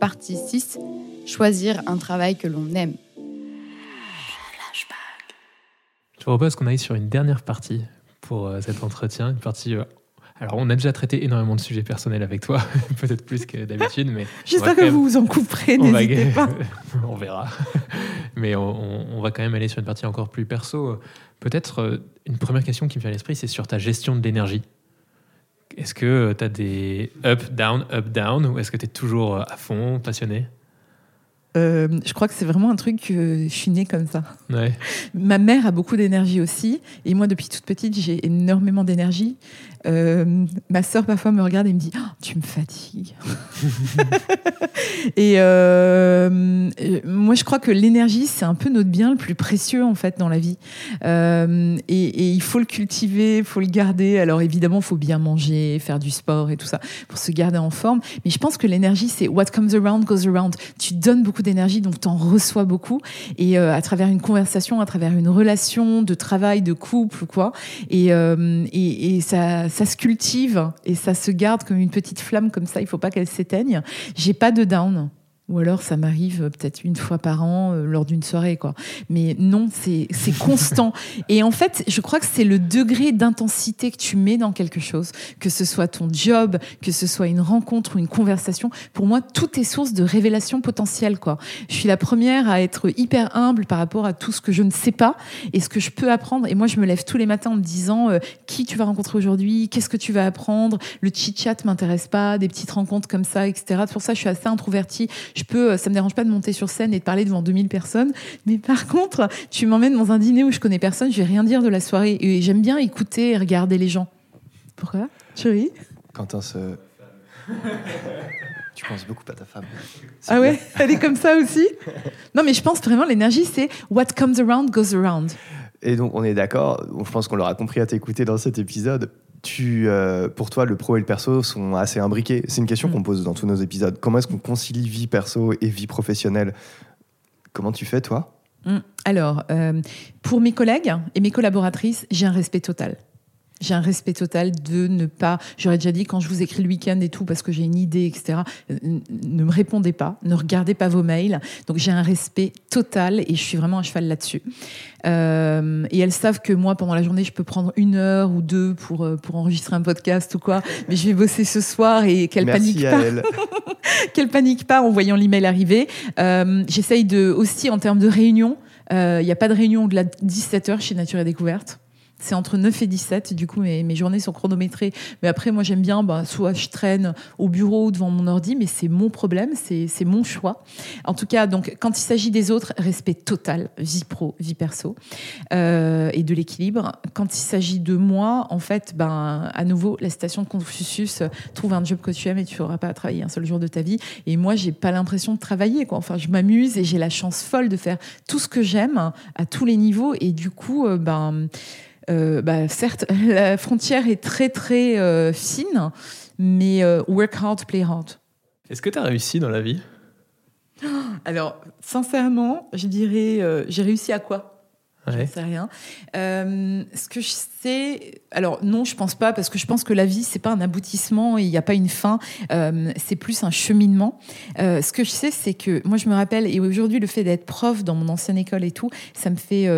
Partie 6. Choisir un travail que l'on aime. Je propose qu'on aille sur une dernière partie pour euh, cet entretien. Une partie. euh, alors, on a déjà traité énormément de sujets personnels avec toi, peut-être plus que d'habitude, mais. J'espère que même- vous vous en couperez, on va- n'hésitez pas. on verra. Mais on, on- on va quand même aller sur une partie encore plus perso. Peut-être euh, une première question qui me vient à l'esprit, c'est sur ta gestion de l'énergie. Est-ce que tu as des up, down, up, down, ou est-ce que tu toujours euh, à fond, passionné? Euh, je crois que c'est vraiment un truc que je suis née comme ça. Ouais. Ma mère a beaucoup d'énergie aussi, et moi depuis toute petite j'ai énormément d'énergie. Euh, ma sœur parfois me regarde et me dit Oh, tu me fatigues. et euh, euh, moi je crois que l'énergie c'est un peu notre bien le plus précieux en fait dans la vie, Euh, et, et il faut le cultiver, il faut le garder. Alors évidemment il faut bien manger, faire du sport et tout ça pour se garder en forme. Mais je pense que l'énergie c'est what comes around goes around. Tu donnes beaucoup d'énergie donc tu en reçois beaucoup et euh, à travers une conversation, à travers une relation de travail, de couple ou quoi. Et, euh, et, et ça, ça se cultive et ça se garde comme une petite flamme comme ça. Il faut pas qu'elle s'éteigne. J'ai pas de down. Ou alors ça m'arrive euh, peut-être une fois par an euh, lors d'une soirée, quoi. Mais non, c'est constant. Et en fait, je crois que c'est le degré d'intensité que tu mets dans quelque chose, que ce soit ton job, que ce soit une rencontre ou une conversation. Pour moi, tout est source de révélation potentielle, quoi. Je suis la première à être hyper humble par rapport à tout ce que je ne sais pas et ce que je peux apprendre. Et moi, je me lève tous les matins en me disant euh, qui tu vas rencontrer aujourd'hui, qu'est-ce que tu vas apprendre? Le chit-chat m'intéresse pas, des petites rencontres comme ça, etc. C'est pour ça je suis assez introvertie. Je peux, euh, ça me dérange pas de monter sur scène et de parler devant 2000 personnes. Mais par contre, tu m'emmènes dans un dîner où je connais personne, je vais rien dire de la soirée. Et j'aime bien écouter et regarder les gens. Pourquoi Chérie? Quentin se. tu penses beaucoup à ta femme. Ah ouais. Elle est comme ça aussi? Non, mais je pense vraiment l'énergie, c'est what comes around goes around. Et donc, on est d'accord, je pense qu'on l'aura compris à t'écouter dans cet épisode. Tu, euh, pour toi, le pro et le perso sont assez imbriqués. C'est une question Mm. qu'on pose dans tous nos épisodes. Comment est-ce qu'on concilie vie perso et vie professionnelle? Comment tu fais, toi? Mm. Alors, euh, pour mes collègues et mes collaboratrices, j'ai un respect total. J'ai un respect total de ne pas. J'aurais déjà dit quand je vous écris le week-end et tout parce que j'ai une idée, etc. euh, Ne me répondez pas, ne regardez pas vos mails. Donc j'ai un respect total et je suis vraiment à cheval là-dessus. Euh, et elles savent que moi, pendant la journée, je peux prendre une heure ou deux pour euh, pour enregistrer un podcast ou quoi. Mais je vais bosser ce soir et qu'elles paniquent pas à elle. qu'elle panique pas en voyant l'email arriver. Euh, J'essaye de aussi en termes de réunion. Il n'y a pas de réunion au-delà de 17h chez Nature et Découverte. C'est entre 9 et 17, du coup mes, mes journées sont chronométrées. Mais après, moi j'aime bien, bah, soit je traîne au bureau ou devant mon ordi, mais c'est mon problème, c'est mon choix. En tout cas, donc quand il s'agit des autres, respect total, vie pro, vie perso, euh, et de l'équilibre. Quand il s'agit de moi, en fait, ben, à nouveau, la citation de Confucius, euh, trouve un job que tu aimes et tu n'auras pas à travailler un seul jour de ta vie. Et moi, j'ai pas l'impression de travailler. Quoi. Enfin, je m'amuse et j'ai la chance folle de faire tout ce que j'aime à tous les niveaux. Et du coup, euh, ben, bah, certes, la frontière est très très euh, fine, mais euh, work hard, play hard. Est-ce que tu as réussi dans la vie? Alors, sincèrement, je dirais, euh, j'ai réussi à quoi? Ouais. ne sais rien. Euh, ce que je sais, alors non, je pense pas, parce que je pense que la vie, c'est pas un aboutissement et il n'y a pas une fin. Euh, c'est plus un cheminement. Euh, ce que je sais, c'est que moi, je me rappelle, et aujourd'hui, le fait d'être prof dans mon ancienne école et tout, ça me fait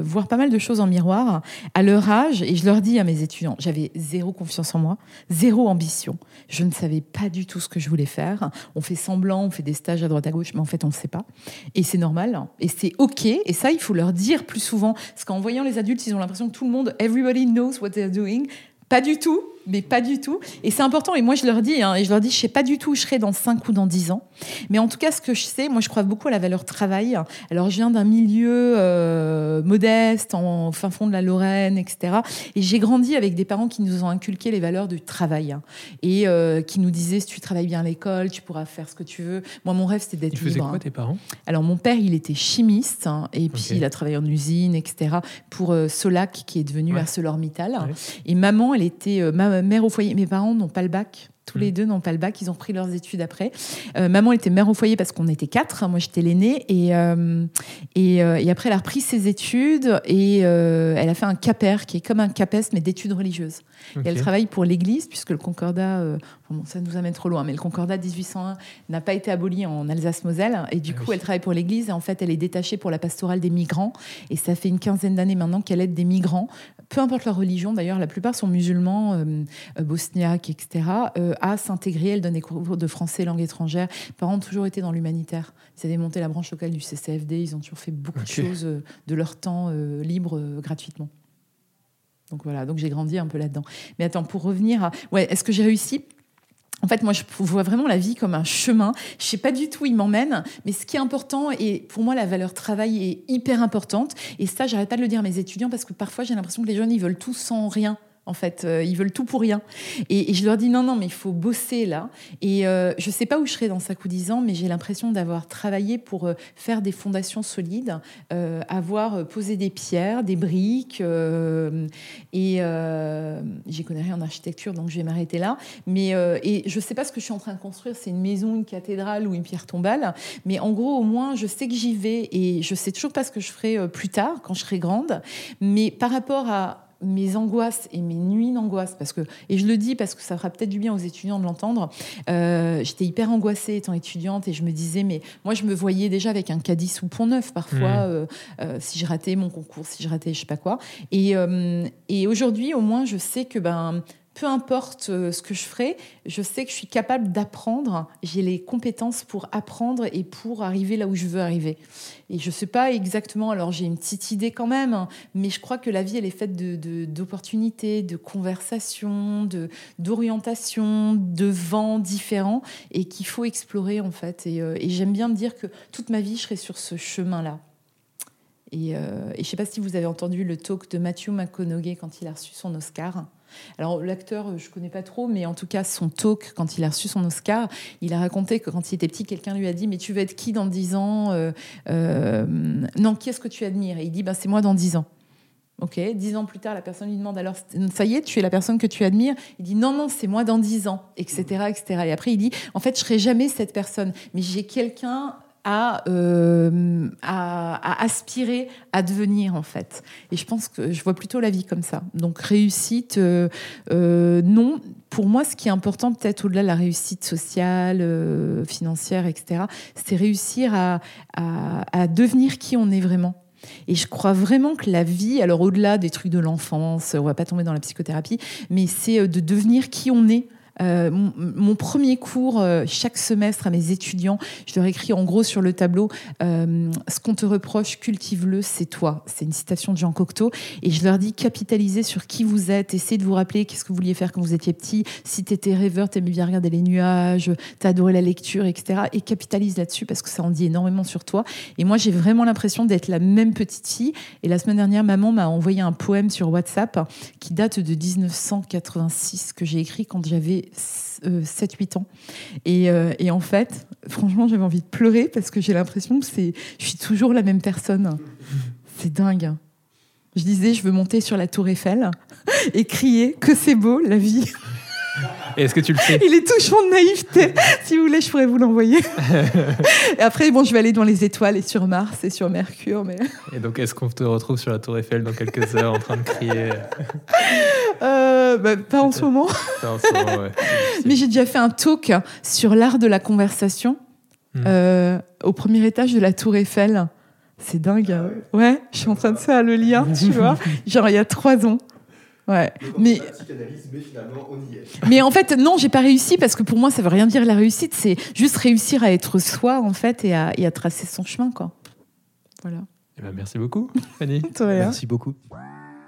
voir pas mal de choses en miroir. À leur âge, et je leur dis à mes étudiants, j'avais zéro confiance en moi, zéro ambition. Je ne savais pas du tout ce que je voulais faire. On fait semblant, on fait des stages à droite à gauche, mais en fait, on ne sait pas. Et c'est normal. Et c'est OK. Et ça, il faut leur dire plus souvent. Parce qu'en voyant les adultes, ils ont l'impression que tout le monde, everybody knows what they're doing. Pas du tout, mais pas du tout. Et c'est important. Et moi, je leur dis, hein, et je leur dis, je sais pas du tout où je serai dans 5 ou dans 10 ans. Mais en tout cas, ce que je sais, moi, je crois beaucoup à la valeur travail. Alors, je viens d'un milieu euh, modeste, en fin fond de la Lorraine, etc. Et j'ai grandi avec des parents qui nous ont inculqué les valeurs du travail. hein. et euh, qui nous disaient, si tu travailles bien à l'école, tu pourras faire ce que tu veux. Moi, mon rêve, c'était d'être Ils faisaient libre. quoi tes parents? Alors mon père, il était chimiste hein, et puis il a travaillé en usine, etc. pour euh, Solac qui est devenu Ouais. ArcelorMittal. Ouais. Et maman, elle était ma mère au foyer. Mes parents n'ont pas le bac. Tous les deux n'ont pas le bac, ils ont repris leurs études après. Euh, maman était mère au foyer parce qu'on était quatre, moi j'étais l'aînée, et, euh, et, euh, et après elle a repris ses études et elle a fait un CAPER, qui est comme un CAPES mais d'études religieuses. Et elle travaille pour l'Église, puisque le Concordat, bon, ça nous amène trop loin, mais le Concordat 1801 n'a pas été aboli en Alsace-Moselle, et du Ah coup oui. elle travaille pour l'Église, et en fait elle est détachée pour la pastorale des migrants, et ça fait une quinzaine d'années maintenant qu'elle aide des migrants, peu importe leur religion, d'ailleurs la plupart sont musulmans, euh, bosniaques, etc., euh, à s'intégrer, elle donne des cours de français, langue étrangère, mes parents ont toujours été dans l'humanitaire, ils avaient monté la branche locale du CCFD, ils ont toujours fait beaucoup de choses euh, de leur temps euh, libre euh, gratuitement. Donc voilà, donc j'ai grandi un peu là-dedans. Mais attends, pour revenir à. Ouais, est-ce que j'ai réussi? En fait, moi, je vois vraiment la vie comme un chemin. Je sais pas du tout où il m'emmène, mais ce qui est important, et pour moi, la valeur travail est hyper importante. Et ça, j'arrête pas de le dire à mes étudiants parce que parfois, j'ai l'impression que les jeunes, ils veulent tout sans rien. En fait, Euh, ils veulent tout pour rien. Et, je leur dis non, non, mais il faut bosser là. Et euh, je sais pas où je serai dans 5 ou 10 ans, mais j'ai l'impression d'avoir travaillé pour euh, faire des fondations solides, avoir posé des pierres, des briques. et j'y connais rien en architecture, donc je vais m'arrêter là. Mais et je sais pas ce que je suis en train de construire, c'est une maison, une cathédrale ou une pierre tombale. Mais en gros, au moins, je sais que j'y vais et je sais toujours pas ce que je ferai plus tard quand je serai grande. Mais par rapport à mes angoisses et mes nuits d'angoisse, parce que, et je le dis parce que ça fera peut-être du bien aux étudiants de l'entendre, euh, j'étais hyper angoissée étant étudiante et je me disais, mais moi je me voyais déjà avec un caddie ou pont neuf parfois, Mhm. euh, euh, si je ratais mon concours, si je ratais je sais pas quoi. Et, et aujourd'hui, au moins, je sais que ben, peu importe euh, ce que je ferai, je sais que je suis capable d'apprendre. J'ai les compétences pour apprendre et pour arriver là où je veux arriver. Et je sais pas exactement, alors j'ai une petite idée quand même, hein, mais je crois que la vie, elle est faite de- de- d'opportunités, de, conversations, de- d'orientations, de, vents différents et qu'il faut explorer en fait. Et, euh, et j'aime bien me dire que toute ma vie, je serai sur ce chemin-là. Et, euh, et je sais pas si vous avez entendu le talk de Matthew McConaughey quand il a reçu son Oscar. Alors l'acteur, euh, je connais pas trop, mais en tout cas son talk quand il a reçu son Oscar, il a raconté que quand il était petit, quelqu'un lui a dit mais tu veux être qui dans 10 ans Euh, Non, qui est-ce que tu admires? Et il dit ben c'est moi dans 10 ans. Ok, dix ans plus tard, la personne lui demande alors, ça y est, tu es la personne que tu admires? Il dit non, non, c'est moi dans dix ans, etc., etc. Et après, il dit, en fait, je serai jamais cette personne, mais j'ai quelqu'un à, euh, à, aspirer à devenir, en fait. Et je pense que je vois plutôt la vie comme ça. Donc, réussite, euh, euh, non. Pour moi, ce qui est important, peut-être au-delà de la réussite sociale, financière, etc., c'est réussir à, à, à devenir qui on est vraiment. Et je crois vraiment que la vie, alors au-delà des trucs de l'enfance, on va pas tomber dans la psychothérapie, mais c'est de devenir qui on est. Euh, mon, premier cours euh, chaque semestre à mes étudiants, je leur écris en gros sur le tableau euh, ce qu'on te reproche, cultive-le, c'est toi. C'est une citation de Jean Cocteau. Et je leur dis capitalisez sur qui vous êtes, essayez de vous rappeler qu'est-ce que vous vouliez faire quand vous étiez petit. Si tu étais rêveur, tu aimais bien regarder les nuages, tu adoré la lecture, etc. Et capitalise là-dessus parce que ça en dit énormément sur toi. Et moi, j'ai vraiment l'impression d'être la même petite fille. Et la semaine dernière, maman m'a envoyé un poème sur WhatsApp qui date de 1986 que j'ai écrit quand j'avais 7-8 ans. Et, euh, et, en fait, franchement, j'avais envie de pleurer parce que j'ai l'impression que c'est, je suis toujours la même personne. C'est dingue. Je disais, je veux monter sur la tour Eiffel et crier que c'est beau, la vie. Est-ce que tu le fais Il est touchant de naïveté. si vous voulez, je pourrais vous l'envoyer. et après, bon, je vais aller dans les étoiles et sur Mars et sur Mercure. Mais... Et donc, est-ce qu'on te retrouve sur la Tour Eiffel dans quelques heures en train de crier? euh, bah, Pas en ce moment. Pas en ce moment, ouais. Mais j'ai déjà fait un talk sur l'art de la conversation Hmm. euh, au premier étage de la Tour Eiffel. C'est dingue. hein. Ouais, je suis en train de faire le lien, tu vois. Genre, il y a trois ans. Ouais. Mais, en fait, non, j'ai pas réussi parce que pour moi, ça veut rien dire la réussite. C'est juste réussir à être soi, en fait, et à, et à tracer son chemin, quoi. Voilà. Eh ben, merci beaucoup, Fanny. Toi, hein. Merci beaucoup.